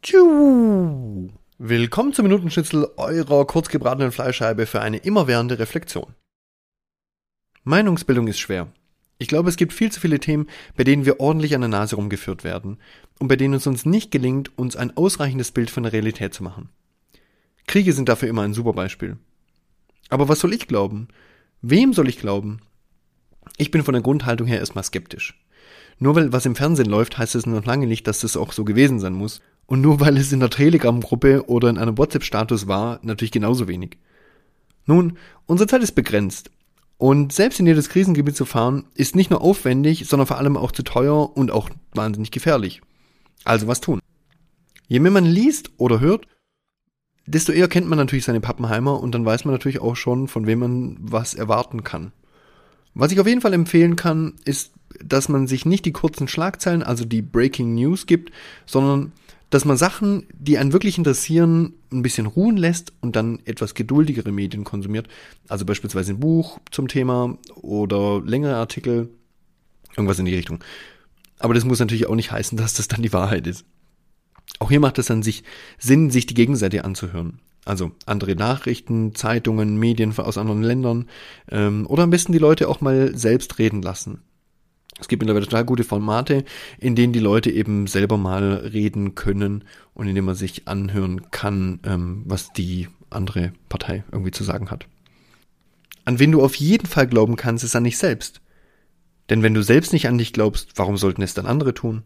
Tschu. Willkommen zum Minutenschnitzel eurer kurzgebratenen Fleischscheibe für eine immerwährende Reflexion. Meinungsbildung ist schwer. Ich glaube, es gibt viel zu viele Themen, bei denen wir ordentlich an der Nase rumgeführt werden und bei denen es uns nicht gelingt, uns ein ausreichendes Bild von der Realität zu machen. Kriege sind dafür immer ein super Beispiel. Aber was soll ich glauben? Wem soll ich glauben? Ich bin von der Grundhaltung her erstmal skeptisch. Nur weil was im Fernsehen läuft, heißt es noch lange nicht, dass das auch so gewesen sein muss. Und nur weil es in der Telegram-Gruppe oder in einem WhatsApp-Status war, natürlich genauso wenig. Nun, unsere Zeit ist begrenzt. Und selbst in jedes Krisengebiet zu fahren, ist nicht nur aufwendig, sondern vor allem auch zu teuer und auch wahnsinnig gefährlich. Also was tun? Je mehr man liest oder hört, desto eher kennt man natürlich seine Pappenheimer und dann weiß man natürlich auch schon, von wem man was erwarten kann. Was ich auf jeden Fall empfehlen kann, ist, dass man sich nicht die kurzen Schlagzeilen, also die Breaking News gibt, sondern dass man Sachen, die einen wirklich interessieren, ein bisschen ruhen lässt und dann etwas geduldigere Medien konsumiert. Also beispielsweise ein Buch zum Thema oder längere Artikel, irgendwas in die Richtung. Aber das muss natürlich auch nicht heißen, dass das dann die Wahrheit ist. Auch hier macht es an sich Sinn, sich die Gegenseite anzuhören. Also andere Nachrichten, Zeitungen, Medien aus anderen Ländern ähm, oder am besten die Leute auch mal selbst reden lassen. Es gibt mittlerweile total gute Formate, in denen die Leute eben selber mal reden können und in denen man sich anhören kann, ähm, was die andere Partei irgendwie zu sagen hat. An wen du auf jeden Fall glauben kannst, ist an dich selbst. Denn wenn du selbst nicht an dich glaubst, warum sollten es dann andere tun?